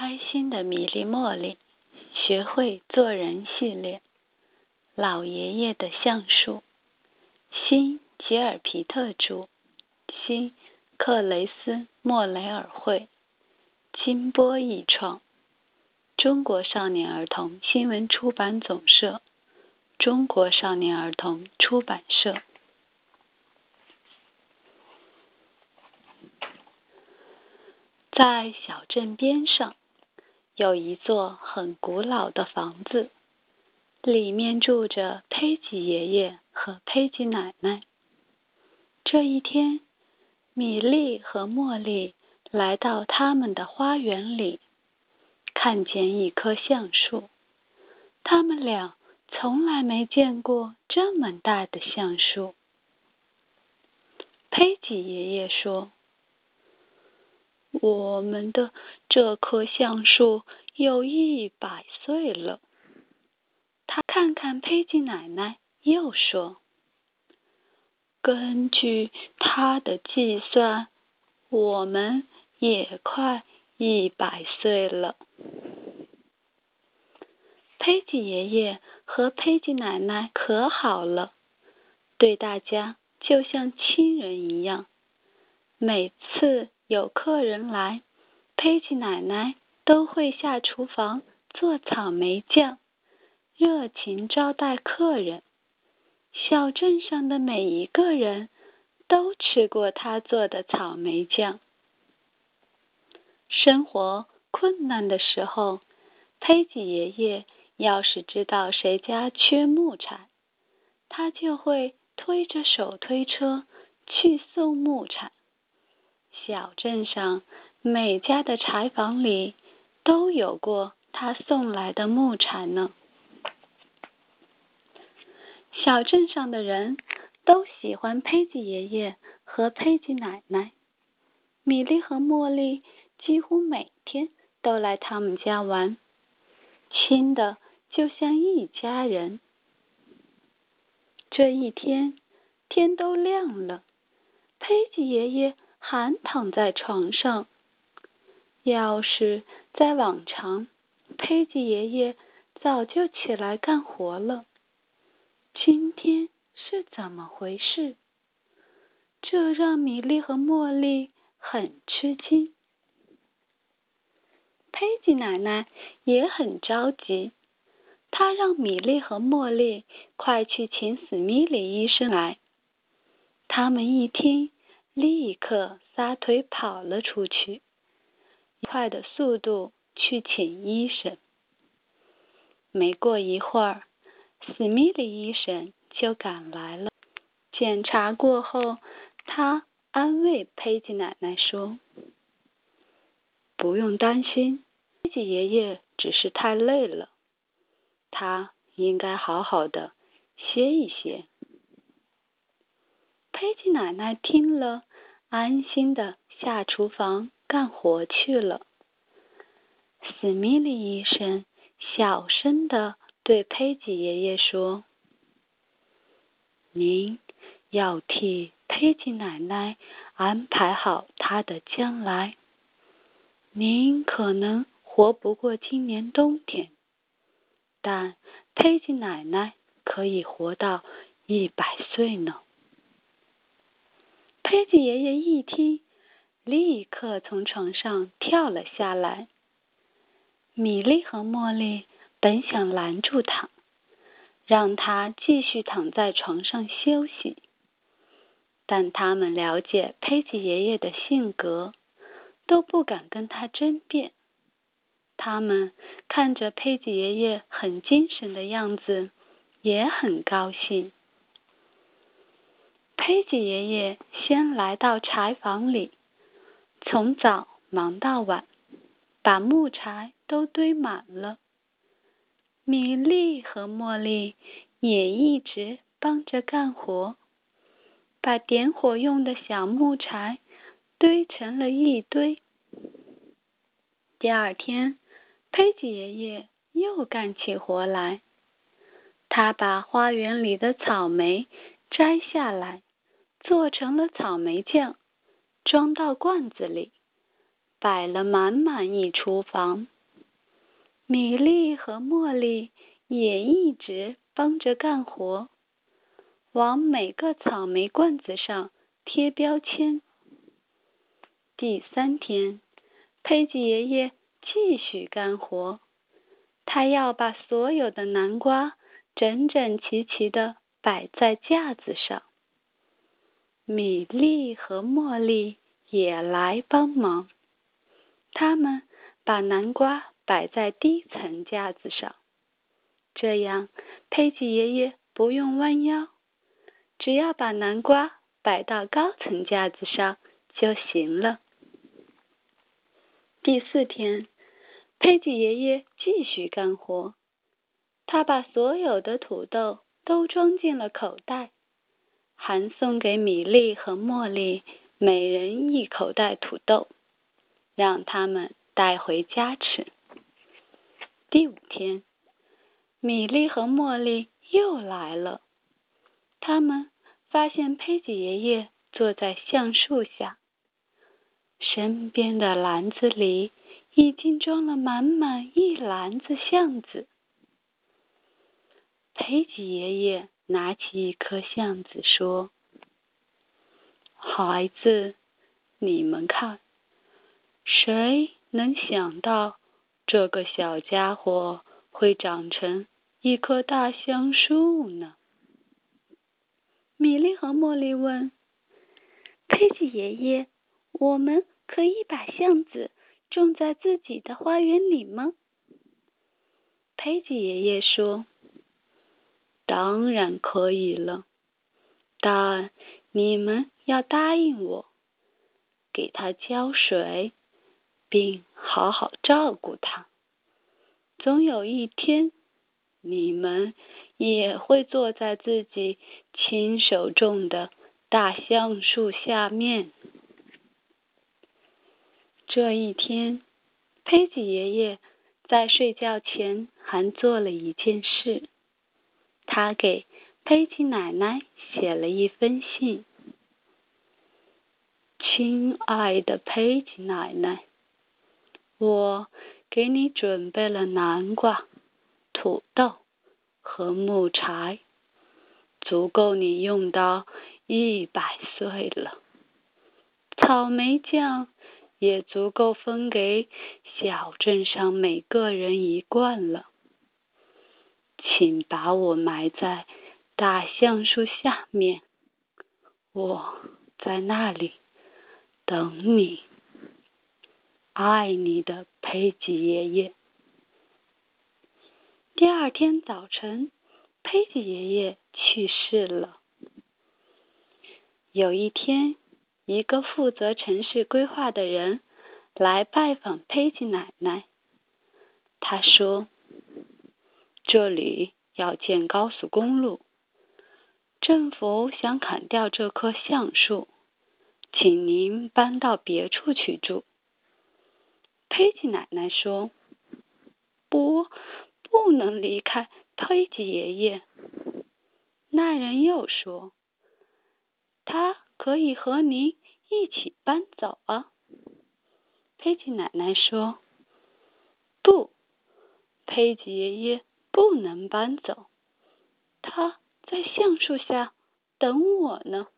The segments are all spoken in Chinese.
开心的米粒茉莉学会做人系列，老爷爷的橡树，新吉尔皮特著，新克雷斯莫雷尔绘，金波译创，中国少年儿童新闻出版总社，中国少年儿童出版社。在小镇边上，有一座很古老的房子，里面住着佩吉爷爷和佩吉奶奶。这一天，米莉和茉莉来到他们的花园里，看见一棵橡树。他们俩从来没见过这么大的橡树。佩吉爷爷说。我们的这棵橡树有一百岁了。他看看佩吉奶奶，又说：“根据他的计算，我们也快一百岁了。”佩吉爷爷和佩吉奶奶可好了，对大家就像亲人一样。每次。有客人来，佩奇奶奶都会下厨房做草莓酱，热情招待客人。小镇上的每一个人都吃过她做的草莓酱。生活困难的时候，佩奇爷爷要是知道谁家缺木柴，他就会推着手推车去送木柴。小镇上每家的柴房里都有过他送来的木柴呢。小镇上的人都喜欢佩吉爷爷和佩吉奶奶，米莉和茉莉几乎每天都来他们家玩，亲的就像一家人。这一天天都亮了，佩吉爷爷。还躺在床上。要是在往常，佩吉爷爷早就起来干活了。今天是怎么回事？这让米莉和茉莉很吃惊。佩吉奶奶也很着急，她让米莉和茉莉快去请史密里医生来。他们一听。立刻撒腿跑了出去，快的速度去请医生。没过一会儿，史密里医生就赶来了。检查过后，他安慰佩吉奶奶说：“不用担心，佩吉爷爷只是太累了，他应该好好的歇一歇。”佩吉奶奶听了。安心的下厨房干活去了。史密利医生小声的对佩吉爷爷说：“您要替佩吉奶奶安排好她的将来。您可能活不过今年冬天，但佩吉奶奶可以活到一百岁呢。”佩吉爷爷一听，立刻从床上跳了下来。米莉和茉莉本想拦住他，让他继续躺在床上休息，但他们了解佩吉爷爷的性格，都不敢跟他争辩。他们看着佩吉爷爷很精神的样子，也很高兴。佩吉爷爷先来到柴房里，从早忙到晚，把木柴都堆满了。米粒和茉莉也一直帮着干活，把点火用的小木柴堆成了一堆。第二天，佩吉爷爷又干起活来，他把花园里的草莓摘下来。做成了草莓酱，装到罐子里，摆了满满一厨房。米粒和茉莉也一直帮着干活，往每个草莓罐子上贴标签。第三天，佩吉爷爷继续干活，他要把所有的南瓜整整齐齐的摆在架子上。米粒和茉莉也来帮忙，他们把南瓜摆在低层架子上，这样佩吉爷爷不用弯腰，只要把南瓜摆到高层架子上就行了。第四天，佩吉爷爷继续干活。他把所有的土豆都装进了口袋，还送给米粒和茉莉每人一口袋土豆，让他们带回家吃。第五天，米粒和茉莉又来了。他们发现佩吉爷爷坐在橡树下。身边的篮子里已经装了满满一篮子橡子。佩吉爷爷拿起一颗橡子说：“孩子，你们看，谁能想到这个小家伙会长成一棵大橡树呢？”米莉和茉莉问：“佩吉爷爷。”我们可以把橡子种在自己的花园里吗？佩吉爷爷说：“当然可以了，但你们要答应我，给它浇水，并好好照顾它。总有一天，你们也会坐在自己亲手种的大橡树下面。”这一天，佩吉爷爷在睡觉前还做了一件事。他给佩吉奶奶写了一封信：“亲爱的佩吉奶奶，我给你准备了南瓜、土豆和木柴，足够你用到一百岁了。草莓酱。”也足够分给小镇上每个人一罐了。请把我埋在大橡树下面，我在那里等你。爱你的佩吉爷爷。第二天早晨，佩吉爷爷去世了。有一天。一个负责城市规划的人来拜访佩吉奶奶。他说：“这里要建高速公路，政府想砍掉这棵橡树，请您搬到别处去住。”佩吉奶奶说：“不，不能离开佩吉爷爷。”那人又说：“他。”可以和您一起搬走啊，佩吉奶奶说：“不，佩吉爷爷不能搬走，他在橡树下等我呢。”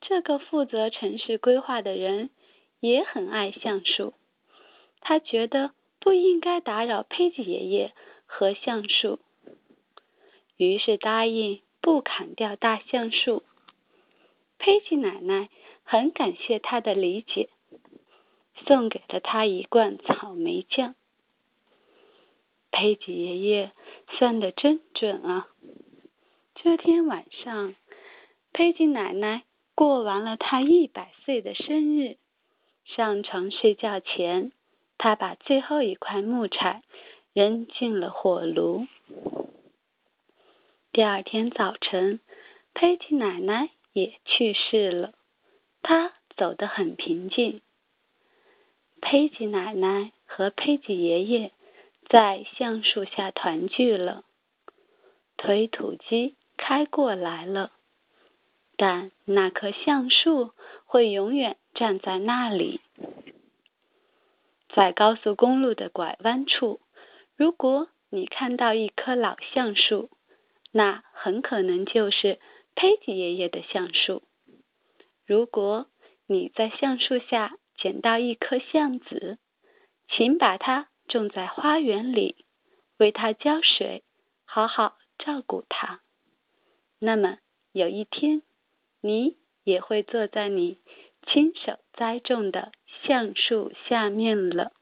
这个负责城市规划的人也很爱橡树，他觉得不应该打扰佩吉爷爷和橡树，于是答应不砍掉大橡树。佩吉奶奶很感谢他的理解，送给了他一罐草莓酱。佩吉爷爷算的真准啊！这天晚上，佩吉奶奶过完了她一百岁的生日。上床睡觉前，她把最后一块木柴扔进了火炉。第二天早晨，佩吉奶奶。也去世了，他走得很平静。佩吉奶奶和佩吉爷爷在橡树下团聚了。推土机开过来了，但那棵橡树会永远站在那里。在高速公路的拐弯处，如果你看到一棵老橡树，那很可能就是佩吉爷爷的橡树。如果你在橡树下捡到一颗橡子，请把它种在花园里，为它浇水，好好照顾它。那么有一天，你也会坐在你亲手栽种的橡树下面了。